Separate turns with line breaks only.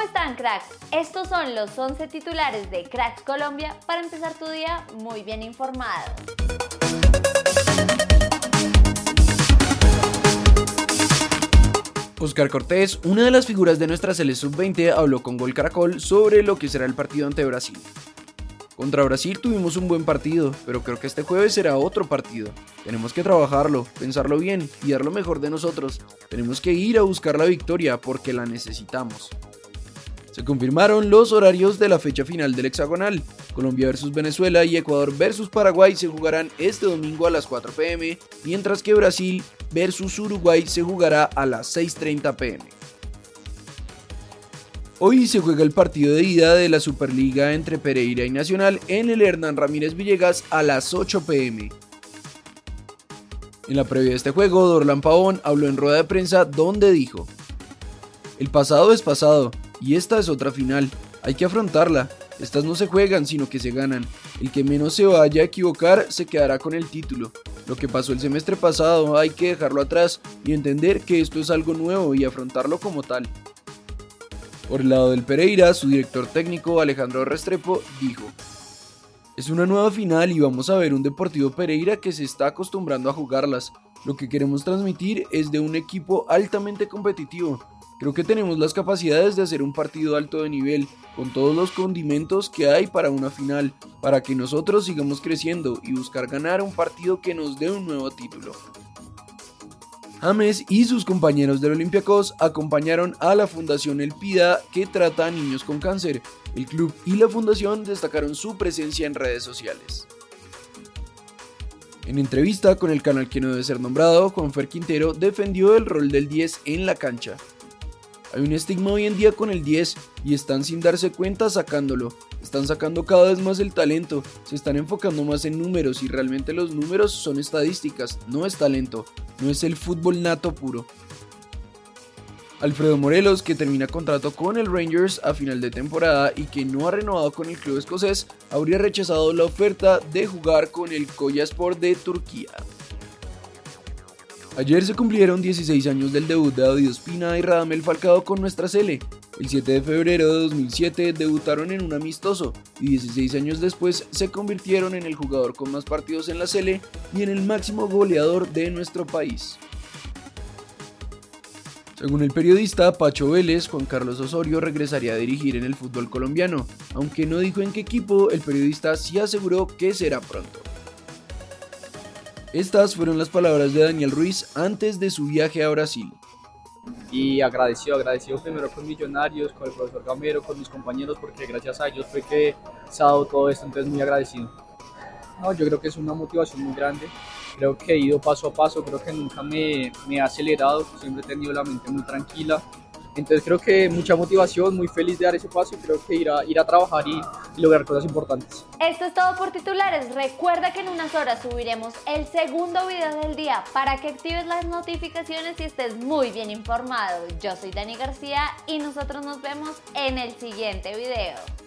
¿Cómo están cracks? Estos son los 11 titulares de Cracks Colombia para empezar tu día muy bien informado.
Oscar Cortés, una de las figuras de nuestra Sele Sub-20, habló con Gol Caracol sobre lo que será el partido ante Brasil. Contra Brasil tuvimos un buen partido, pero creo que este jueves será otro partido. Tenemos que trabajarlo, pensarlo bien y dar lo mejor de nosotros. Tenemos que ir a buscar la victoria porque la necesitamos. Se confirmaron los horarios de la fecha final del hexagonal. Colombia versus Venezuela y Ecuador versus Paraguay se jugarán este domingo a las 4 pm, mientras que Brasil versus Uruguay se jugará a las 6.30 pm. Hoy se juega el partido de ida de la Superliga entre Pereira y Nacional en el Hernán Ramírez Villegas a las 8 pm. En la previa de este juego, Dorlan Pavón habló en rueda de prensa donde dijo, El pasado es pasado y esta es otra final, hay que afrontarla, estas no se juegan sino que se ganan, el que menos se vaya a equivocar se quedará con el título, lo que pasó el semestre pasado hay que dejarlo atrás y entender que esto es algo nuevo y afrontarlo como tal. Por el lado del Pereira, su director técnico Alejandro Restrepo dijo, es una nueva final y vamos a ver un Deportivo Pereira que se está acostumbrando a jugarlas. Lo que queremos transmitir es de un equipo altamente competitivo. Creo que tenemos las capacidades de hacer un partido alto de nivel, con todos los condimentos que hay para una final, para que nosotros sigamos creciendo y buscar ganar un partido que nos dé un nuevo título. James y sus compañeros del Olympiacos acompañaron a la Fundación El Pida que trata a niños con cáncer. El club y la fundación destacaron su presencia en redes sociales. En entrevista con el canal que no debe ser nombrado, Juan Fer Quintero defendió el rol del 10 en la cancha. Hay un estigma hoy en día con el 10 y están sin darse cuenta sacándolo. Están sacando cada vez más el talento, se están enfocando más en números y realmente los números son estadísticas, no es talento, no es el fútbol nato puro. Alfredo Morelos, que termina contrato con el Rangers a final de temporada y que no ha renovado con el club escocés, habría rechazado la oferta de jugar con el Sport de Turquía. Ayer se cumplieron 16 años del debut de David Ospina y Radamel Falcao con nuestra Sele. El 7 de febrero de 2007 debutaron en un amistoso y 16 años después se convirtieron en el jugador con más partidos en la Sele y en el máximo goleador de nuestro país. Según el periodista Pacho Vélez, Juan Carlos Osorio regresaría a dirigir en el fútbol colombiano, aunque no dijo en qué equipo, el periodista sí aseguró que será pronto. Estas fueron las palabras de Daniel Ruiz antes de su viaje a Brasil.
Y agradecido, agradecido primero con Millonarios, con el profesor Gamero, con mis compañeros, porque gracias a ellos fue que se ha dado todo esto, entonces muy agradecido. No, yo creo que es una motivación muy grande. Creo que he ido paso a paso, creo que nunca me, me he acelerado, siempre he tenido la mente muy tranquila, entonces creo que mucha motivación, muy feliz de dar ese paso y creo que ir a, ir a trabajar y, y, lograr cosas importantes.
Esto es todo por titulares. Recuerda que en unas horas subiremos el segundo video del día para que actives las notificaciones y estés muy bien informado. Yo soy Dani García y nosotros nos vemos en el siguiente video.